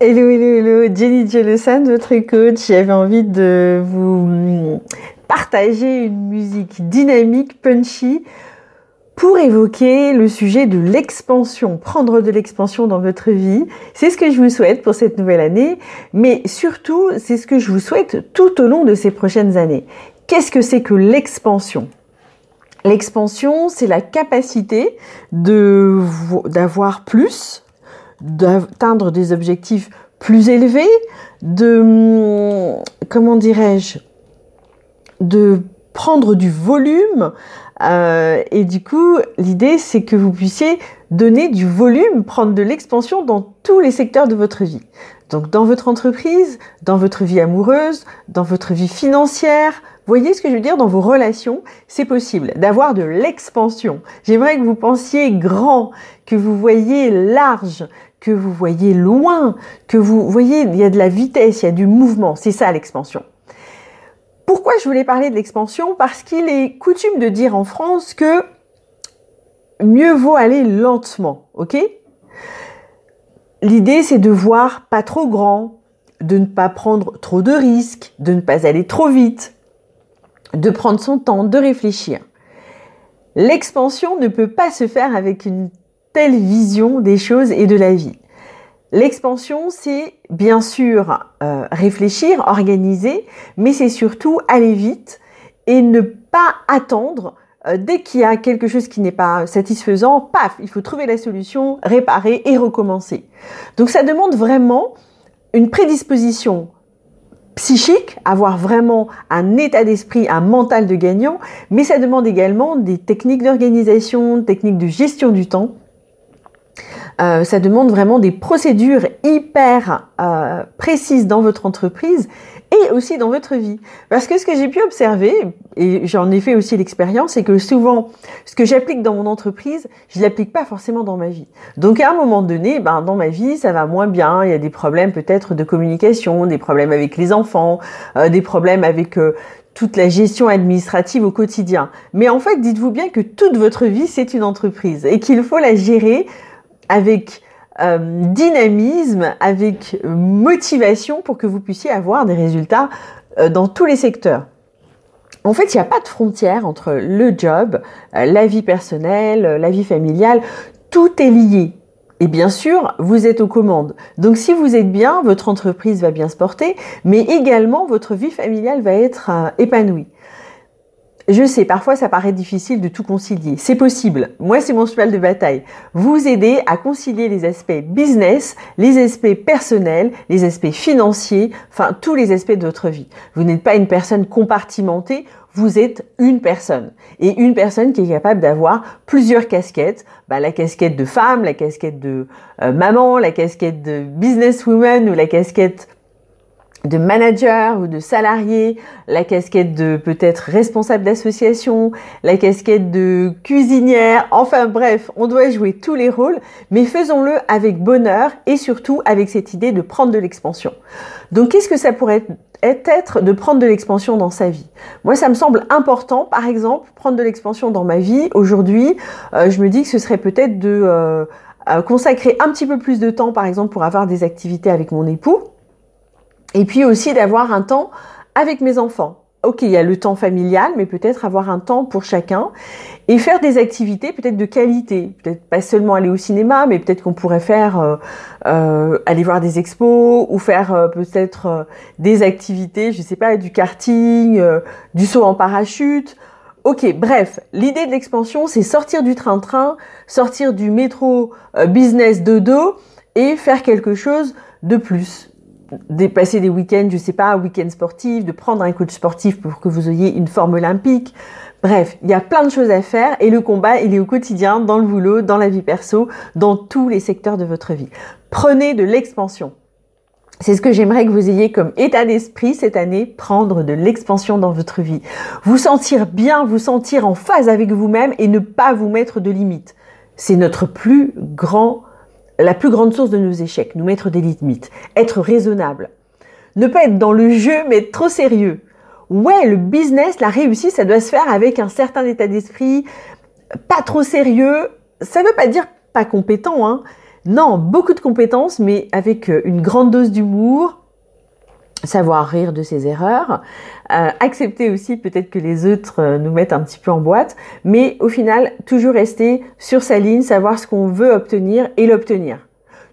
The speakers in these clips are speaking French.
Hello, hello, hello, Jenny Jolosan, votre coach. J'avais envie de vous partager une musique dynamique, punchy, pour évoquer le sujet de l'expansion, prendre de l'expansion dans votre vie. C'est ce que je vous souhaite pour cette nouvelle année, mais surtout, c'est ce que je vous souhaite tout au long de ces prochaines années. Qu'est-ce que c'est que l'expansion? L'expansion, c'est la capacité d'avoir plus, d'atteindre des objectifs plus élevés, de comment dirais-je, de prendre du volume. Euh, et du coup, l'idée, c'est que vous puissiez donner du volume, prendre de l'expansion dans tous les secteurs de votre vie. Donc dans votre entreprise, dans votre vie amoureuse, dans votre vie financière, voyez ce que je veux dire dans vos relations, c'est possible d'avoir de l'expansion. J'aimerais que vous pensiez grand, que vous voyez large, que vous voyez loin, que vous voyez, il y a de la vitesse, il y a du mouvement. C'est ça l'expansion. Pourquoi je voulais parler de l'expansion? Parce qu'il est coutume de dire en France que mieux vaut aller lentement, ok? L'idée, c'est de voir pas trop grand, de ne pas prendre trop de risques, de ne pas aller trop vite, de prendre son temps, de réfléchir. L'expansion ne peut pas se faire avec une telle vision des choses et de la vie. L'expansion, c'est bien sûr euh, réfléchir, organiser, mais c'est surtout aller vite et ne pas attendre euh, dès qu'il y a quelque chose qui n'est pas satisfaisant, paf, il faut trouver la solution, réparer et recommencer. Donc ça demande vraiment une prédisposition psychique, avoir vraiment un état d'esprit, un mental de gagnant, mais ça demande également des techniques d'organisation, techniques de gestion du temps. Euh, ça demande vraiment des procédures hyper euh, précises dans votre entreprise et aussi dans votre vie. Parce que ce que j'ai pu observer, et j'en ai fait aussi l'expérience, c'est que souvent, ce que j'applique dans mon entreprise, je l'applique pas forcément dans ma vie. Donc à un moment donné, ben, dans ma vie, ça va moins bien, il y a des problèmes peut-être de communication, des problèmes avec les enfants, euh, des problèmes avec euh, toute la gestion administrative au quotidien. Mais en fait, dites-vous bien que toute votre vie, c'est une entreprise et qu'il faut la gérer avec euh, dynamisme, avec motivation pour que vous puissiez avoir des résultats euh, dans tous les secteurs. En fait, il n'y a pas de frontière entre le job, euh, la vie personnelle, la vie familiale. Tout est lié. Et bien sûr, vous êtes aux commandes. Donc si vous êtes bien, votre entreprise va bien se porter, mais également votre vie familiale va être épanouie. Je sais, parfois ça paraît difficile de tout concilier. C'est possible. Moi, c'est mon cheval de bataille. Vous aider à concilier les aspects business, les aspects personnels, les aspects financiers, enfin tous les aspects de votre vie. Vous n'êtes pas une personne compartimentée, vous êtes une personne. Et une personne qui est capable d'avoir plusieurs casquettes. Bah, la casquette de femme, la casquette de euh, maman, la casquette de businesswoman ou la casquette de manager ou de salarié, la casquette de peut-être responsable d'association, la casquette de cuisinière, enfin bref, on doit jouer tous les rôles, mais faisons-le avec bonheur et surtout avec cette idée de prendre de l'expansion. Donc qu'est-ce que ça pourrait être de prendre de l'expansion dans sa vie? Moi, ça me semble important, par exemple, prendre de l'expansion dans ma vie. Aujourd'hui, euh, je me dis que ce serait peut-être de euh, euh, consacrer un petit peu plus de temps, par exemple, pour avoir des activités avec mon époux et puis aussi d'avoir un temps avec mes enfants. Ok, il y a le temps familial, mais peut-être avoir un temps pour chacun et faire des activités peut-être de qualité. Peut-être pas seulement aller au cinéma, mais peut-être qu'on pourrait faire euh, euh, aller voir des expos ou faire euh, peut-être des activités, je sais pas, du karting, du saut en parachute. Ok, bref, l'idée de l'expansion, c'est sortir du train-train, sortir du métro business de dos et faire quelque chose de plus dépasser des week-ends, je sais pas, un week-end sportif, de prendre un coach sportif pour que vous ayez une forme olympique. Bref, il y a plein de choses à faire et le combat, il est au quotidien, dans le boulot, dans la vie perso, dans tous les secteurs de votre vie. Prenez de l'expansion. C'est ce que j'aimerais que vous ayez comme état d'esprit cette année, prendre de l'expansion dans votre vie. Vous sentir bien, vous sentir en phase avec vous-même et ne pas vous mettre de limites. C'est notre plus grand la plus grande source de nos échecs, nous mettre des limites, être raisonnable. Ne pas être dans le jeu, mais être trop sérieux. Ouais, le business, la réussite, ça doit se faire avec un certain état d'esprit, pas trop sérieux. Ça ne veut pas dire pas compétent, hein, Non, beaucoup de compétences, mais avec euh, une grande dose d'humour, savoir rire de ses erreurs, euh, accepter aussi peut-être que les autres euh, nous mettent un petit peu en boîte, mais au final, toujours rester sur sa ligne, savoir ce qu'on veut obtenir et l'obtenir.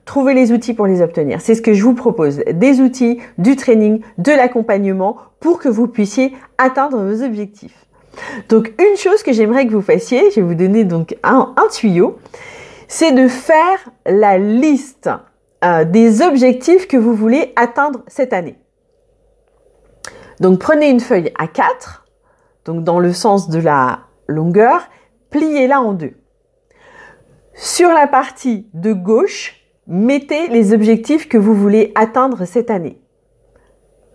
Trouver les outils pour les obtenir. C'est ce que je vous propose. Des outils, du training, de l'accompagnement pour que vous puissiez atteindre vos objectifs. Donc, une chose que j'aimerais que vous fassiez, je vais vous donner donc un, tuyau, c'est de faire la liste euh, des objectifs que vous voulez atteindre cette année. Donc prenez une feuille à 4, donc dans le sens de la longueur, pliez-la en deux. Sur la partie de gauche, mettez les objectifs que vous voulez atteindre cette année.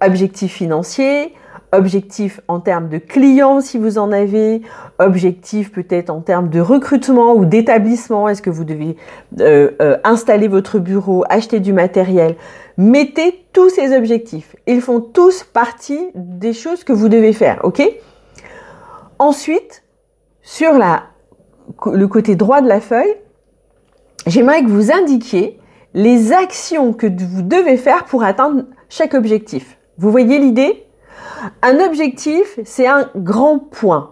Objectifs financiers, objectifs en termes de clients si vous en avez, objectifs peut-être en termes de recrutement ou d'établissement, est-ce que vous devez euh, euh, installer votre bureau, acheter du matériel? Mettez tous ces objectifs. Ils font tous partie des choses que vous devez faire, ok? Ensuite, sur la, le côté droit de la feuille, j'aimerais que vous indiquiez les actions que vous devez faire pour atteindre chaque objectif. Vous voyez l'idée? Un objectif, c'est un grand point.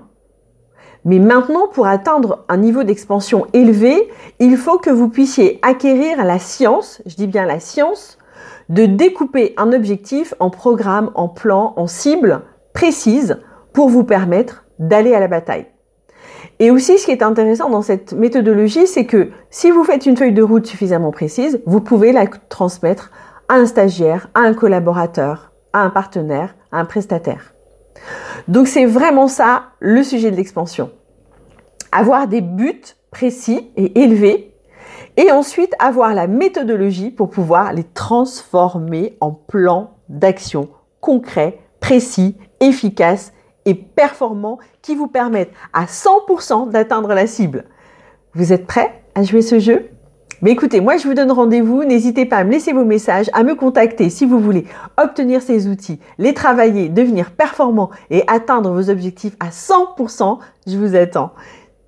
Mais maintenant, pour atteindre un niveau d'expansion élevé, il faut que vous puissiez acquérir la science, je dis bien la science, de découper un objectif en programme, en plan, en cible précise pour vous permettre d'aller à la bataille. Et aussi, ce qui est intéressant dans cette méthodologie, c'est que si vous faites une feuille de route suffisamment précise, vous pouvez la transmettre à un stagiaire, à un collaborateur, à un partenaire, un prestataire. Donc c'est vraiment ça le sujet de l'expansion. Avoir des buts précis et élevés et ensuite avoir la méthodologie pour pouvoir les transformer en plans d'action concrets, précis, efficaces et performants qui vous permettent à 100% d'atteindre la cible. Vous êtes prêts à jouer ce jeu? Mais écoutez, moi je vous donne rendez-vous. N'hésitez pas à me laisser vos messages, à me contacter si vous voulez obtenir ces outils, les travailler, devenir performant et atteindre vos objectifs à 100%. Je vous attends.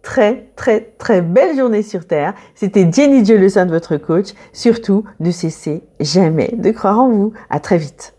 Très, très, très belle journée sur Terre. C'était Jenny Joe, le de votre coach. Surtout, ne cessez jamais de croire en vous. À très vite.